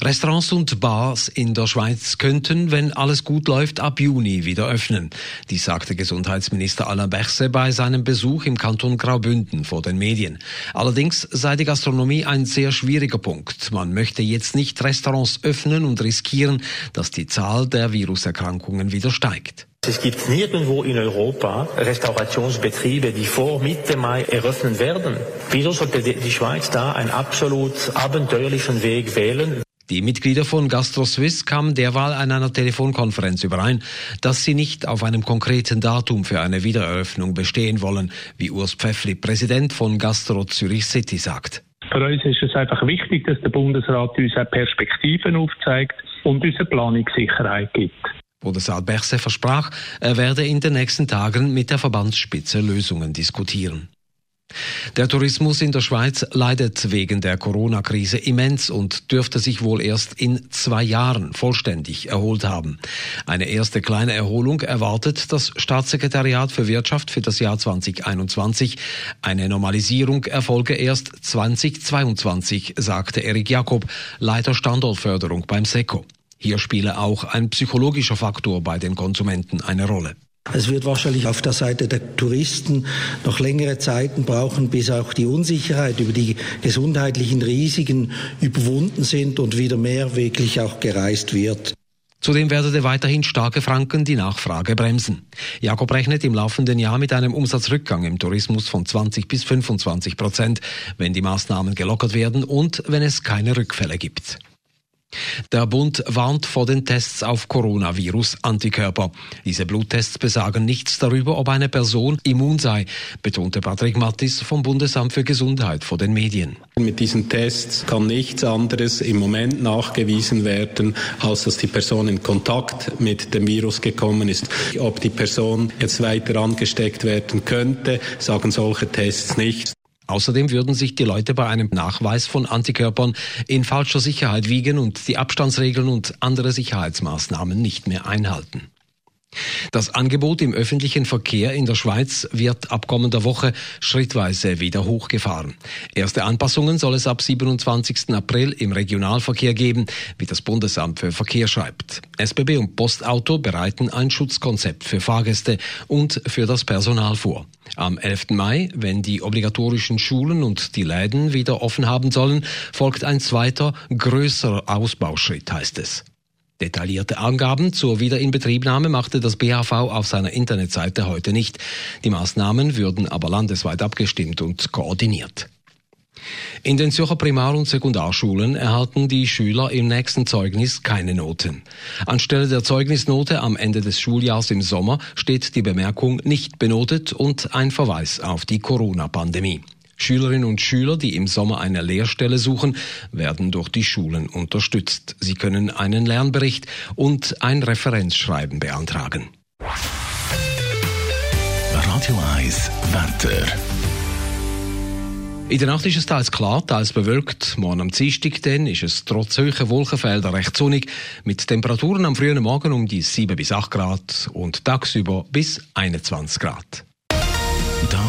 Restaurants und Bars in der Schweiz könnten, wenn alles gut läuft, ab Juni wieder öffnen. Dies sagte Gesundheitsminister Alain Berset bei seinem Besuch im Kanton Graubünden vor den Medien. Allerdings sei die Gastronomie ein sehr schwieriger Punkt. Man möchte jetzt nicht Restaurants öffnen und riskieren, dass die Zahl der Viruserkrankungen wieder steigt. Es gibt nirgendwo in Europa Restaurationsbetriebe, die vor Mitte Mai eröffnen werden. Wieso sollte die Schweiz da einen absolut abenteuerlichen Weg wählen? Die Mitglieder von GastroSwiss kamen derweil an einer Telefonkonferenz überein, dass sie nicht auf einem konkreten Datum für eine Wiedereröffnung bestehen wollen, wie Urs Pfeffli, Präsident von Gastro Zürich City, sagt. Für uns ist es einfach wichtig, dass der Bundesrat uns Perspektiven aufzeigt und uns eine Planungssicherheit gibt. Bundesrat Berse versprach, er werde in den nächsten Tagen mit der Verbandsspitze Lösungen diskutieren. Der Tourismus in der Schweiz leidet wegen der Corona-Krise immens und dürfte sich wohl erst in zwei Jahren vollständig erholt haben. Eine erste kleine Erholung erwartet das Staatssekretariat für Wirtschaft für das Jahr 2021. Eine Normalisierung erfolge erst 2022, sagte Erik Jakob, Leiter Standortförderung beim SECO. Hier spiele auch ein psychologischer Faktor bei den Konsumenten eine Rolle. Es wird wahrscheinlich auf der Seite der Touristen noch längere Zeiten brauchen, bis auch die Unsicherheit über die gesundheitlichen Risiken überwunden sind und wieder mehr wirklich auch gereist wird. Zudem werde weiterhin starke Franken die Nachfrage bremsen. Jakob rechnet im laufenden Jahr mit einem Umsatzrückgang im Tourismus von 20 bis 25 Prozent, wenn die Maßnahmen gelockert werden und wenn es keine Rückfälle gibt. Der Bund warnt vor den Tests auf Coronavirus-Antikörper. Diese Bluttests besagen nichts darüber, ob eine Person immun sei, betonte Patrick Mattis vom Bundesamt für Gesundheit vor den Medien. Mit diesen Tests kann nichts anderes im Moment nachgewiesen werden, als dass die Person in Kontakt mit dem Virus gekommen ist. Ob die Person jetzt weiter angesteckt werden könnte, sagen solche Tests nicht. Außerdem würden sich die Leute bei einem Nachweis von Antikörpern in falscher Sicherheit wiegen und die Abstandsregeln und andere Sicherheitsmaßnahmen nicht mehr einhalten. Das Angebot im öffentlichen Verkehr in der Schweiz wird ab kommender Woche schrittweise wieder hochgefahren. Erste Anpassungen soll es ab 27. April im Regionalverkehr geben, wie das Bundesamt für Verkehr schreibt. SBB und Postauto bereiten ein Schutzkonzept für Fahrgäste und für das Personal vor. Am 11. Mai, wenn die obligatorischen Schulen und die Läden wieder offen haben sollen, folgt ein zweiter, größerer Ausbauschritt, heißt es. Detaillierte Angaben zur Wiederinbetriebnahme machte das BHV auf seiner Internetseite heute nicht. Die Maßnahmen würden aber landesweit abgestimmt und koordiniert. In den Zürcher Primar- und Sekundarschulen erhalten die Schüler im nächsten Zeugnis keine Noten. Anstelle der Zeugnisnote am Ende des Schuljahrs im Sommer steht die Bemerkung nicht benotet und ein Verweis auf die Corona-Pandemie. Schülerinnen und Schüler, die im Sommer eine Lehrstelle suchen, werden durch die Schulen unterstützt. Sie können einen Lernbericht und ein Referenzschreiben beantragen. Radio 1 Wetter. In der Nacht ist es teils klar, teils bewölkt. Morgen am Dienstag dann ist es trotz hoher Wolkenfelder recht sonnig, mit Temperaturen am frühen Morgen um die 7 bis 8 Grad und tagsüber bis 21 Grad.